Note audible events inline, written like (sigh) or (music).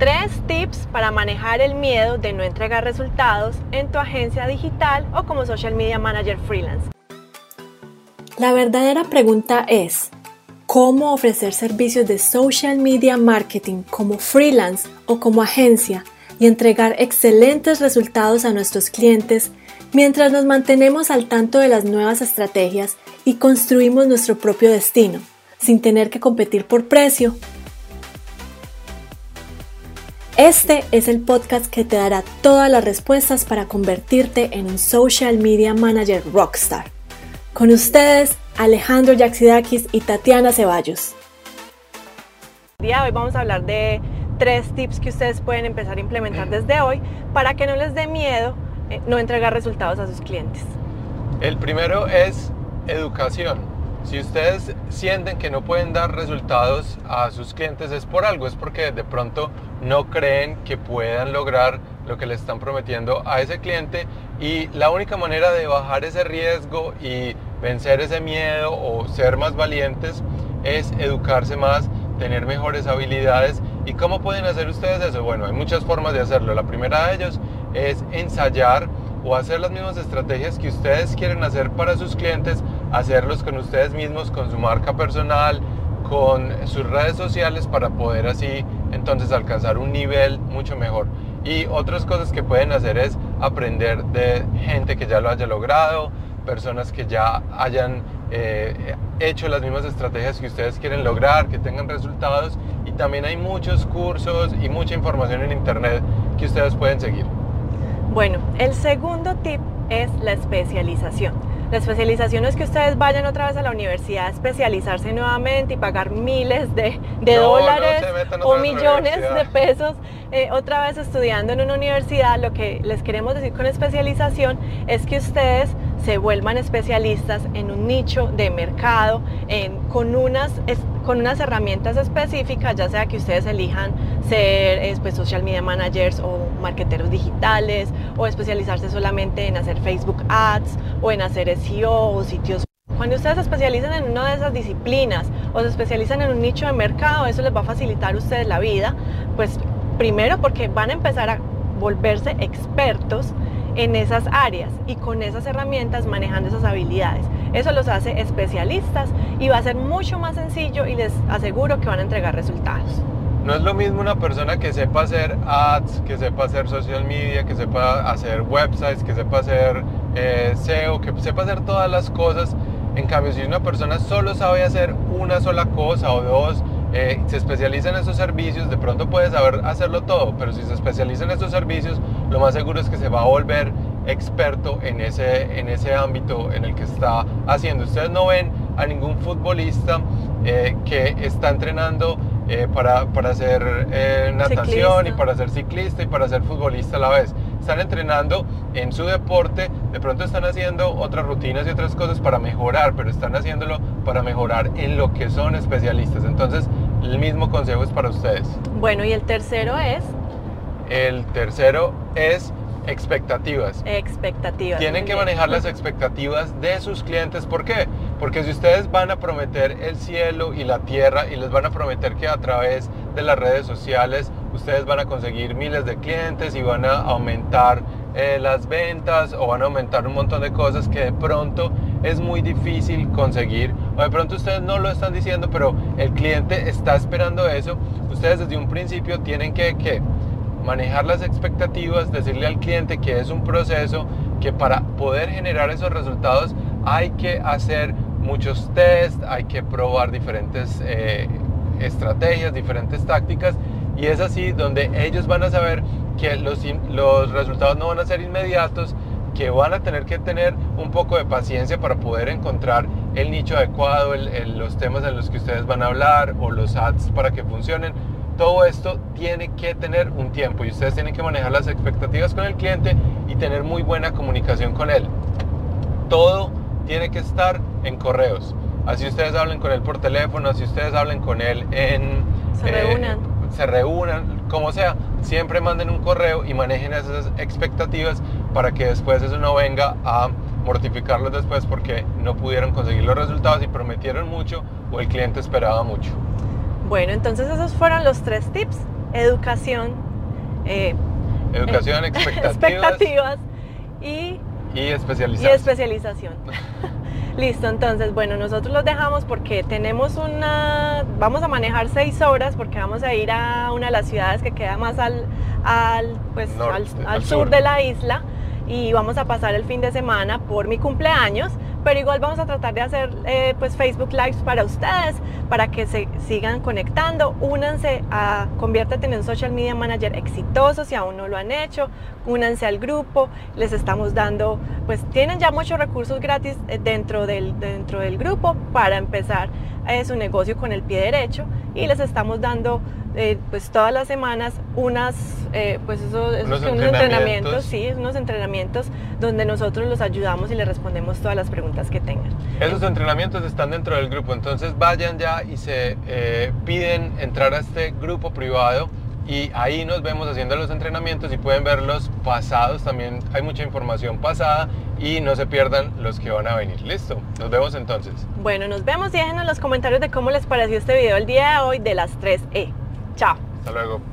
Tres tips para manejar el miedo de no entregar resultados en tu agencia digital o como social media manager freelance. La verdadera pregunta es, ¿cómo ofrecer servicios de social media marketing como freelance o como agencia y entregar excelentes resultados a nuestros clientes mientras nos mantenemos al tanto de las nuevas estrategias y construimos nuestro propio destino, sin tener que competir por precio este es el podcast que te dará todas las respuestas para convertirte en un social media manager rockstar. Con ustedes, Alejandro Yaxidakis y Tatiana Ceballos. El día de hoy vamos a hablar de tres tips que ustedes pueden empezar a implementar desde hoy para que no les dé miedo eh, no entregar resultados a sus clientes. El primero es educación. Si ustedes sienten que no pueden dar resultados a sus clientes es por algo, es porque de pronto no creen que puedan lograr lo que le están prometiendo a ese cliente y la única manera de bajar ese riesgo y vencer ese miedo o ser más valientes es educarse más, tener mejores habilidades. ¿Y cómo pueden hacer ustedes eso? Bueno, hay muchas formas de hacerlo. La primera de ellos es ensayar o hacer las mismas estrategias que ustedes quieren hacer para sus clientes, hacerlos con ustedes mismos, con su marca personal, con sus redes sociales para poder así entonces alcanzar un nivel mucho mejor. Y otras cosas que pueden hacer es aprender de gente que ya lo haya logrado, personas que ya hayan eh, hecho las mismas estrategias que ustedes quieren lograr, que tengan resultados. Y también hay muchos cursos y mucha información en internet que ustedes pueden seguir. Bueno, el segundo tip es la especialización. La especialización es que ustedes vayan otra vez a la universidad a especializarse nuevamente y pagar miles de, dólares o millones de pesos eh, otra vez estudiando en una universidad. Lo que les queremos decir con especialización es que ustedes se vuelvan especialistas en un nicho de mercado, con, unas, con unas herramientas específicas, ya sea que ustedes elijan ser pues, social media managers o marketeros digitales, o especializarse solamente en hacer Facebook Ads, o en hacer SEO o sitios. Cuando ustedes se especializan en una de esas disciplinas o se especializan en un nicho de mercado, eso les va a facilitar a ustedes la vida, pues primero porque van a empezar a volverse expertos en esas áreas y con esas herramientas manejando esas habilidades. Eso los hace especialistas y va a ser mucho más sencillo y les aseguro que van a entregar resultados. No es lo mismo una persona que sepa hacer ads, que sepa hacer social media, que sepa hacer websites, que sepa hacer eh, SEO, que sepa hacer todas las cosas. En cambio, si una persona solo sabe hacer una sola cosa o dos, eh, se especializa en esos servicios, de pronto puede saber hacerlo todo, pero si se especializa en esos servicios, lo más seguro es que se va a volver experto en ese, en ese ámbito en el que está haciendo. Ustedes no ven a ningún futbolista eh, que está entrenando eh, para, para, hacer natación y para ser ciclista y para ser futbolista a la vez. Están entrenando en su deporte, de pronto están haciendo otras rutinas y otras cosas para mejorar, pero están haciéndolo para mejorar en lo que son especialistas. Entonces, el mismo consejo es para ustedes. Bueno, y el tercero es... El tercero es expectativas. Expectativas. Tienen que manejar las expectativas de sus clientes. ¿Por qué? Porque si ustedes van a prometer el cielo y la tierra y les van a prometer que a través de las redes sociales ustedes van a conseguir miles de clientes y van a aumentar eh, las ventas o van a aumentar un montón de cosas que de pronto es muy difícil conseguir o de pronto ustedes no lo están diciendo pero el cliente está esperando eso. Ustedes desde un principio tienen que, manejar las expectativas decirle al cliente que es un proceso que para poder generar esos resultados hay que hacer muchos test hay que probar diferentes eh, estrategias diferentes tácticas y es así donde ellos van a saber que los, los resultados no van a ser inmediatos, que van a tener que tener un poco de paciencia para poder encontrar el nicho adecuado, los temas en los que ustedes van a hablar o los ads para que funcionen. Todo esto tiene que tener un tiempo y ustedes tienen que manejar las expectativas con el cliente y tener muy buena comunicación con él. Todo tiene que estar en correos. Así ustedes hablen con él por teléfono, así ustedes hablen con él en... Se reúnan. Eh, se reúnan, como sea, siempre manden un correo y manejen esas expectativas para que después eso no venga a mortificarlos después porque no pudieron conseguir los resultados y prometieron mucho o el cliente esperaba mucho. Bueno, entonces esos fueron los tres tips educación. Eh, educación, (laughs) expectativas. y, y especialización. Y (laughs) especialización. Listo, entonces, bueno, nosotros los dejamos porque tenemos una, vamos a manejar seis horas porque vamos a ir a una de las ciudades que queda más al, al, pues, al, sur. de la isla y vamos a pasar el fin de semana por mi cumpleaños pero igual vamos a tratar de hacer eh, pues Facebook Lives para ustedes, para que se sigan conectando, únanse a Conviértete en un Social Media Manager exitoso si aún no lo han hecho, únanse al grupo, les estamos dando, pues tienen ya muchos recursos gratis eh, dentro del, dentro del grupo para empezar eh, su negocio con el pie derecho. Y les estamos dando eh, pues todas las semanas unas, eh, pues eso, unos, entrenamientos. sí, unos entrenamientos donde nosotros los ayudamos y les respondemos todas las preguntas que tengan. Esos entrenamientos están dentro del grupo, entonces vayan ya y se eh, piden entrar a este grupo privado y ahí nos vemos haciendo los entrenamientos y pueden ver los pasados, también hay mucha información pasada y no se pierdan los que van a venir. Listo, nos vemos entonces. Bueno, nos vemos y déjenos en los comentarios de cómo les pareció este video el día de hoy de las 3E. Chao. Hasta luego.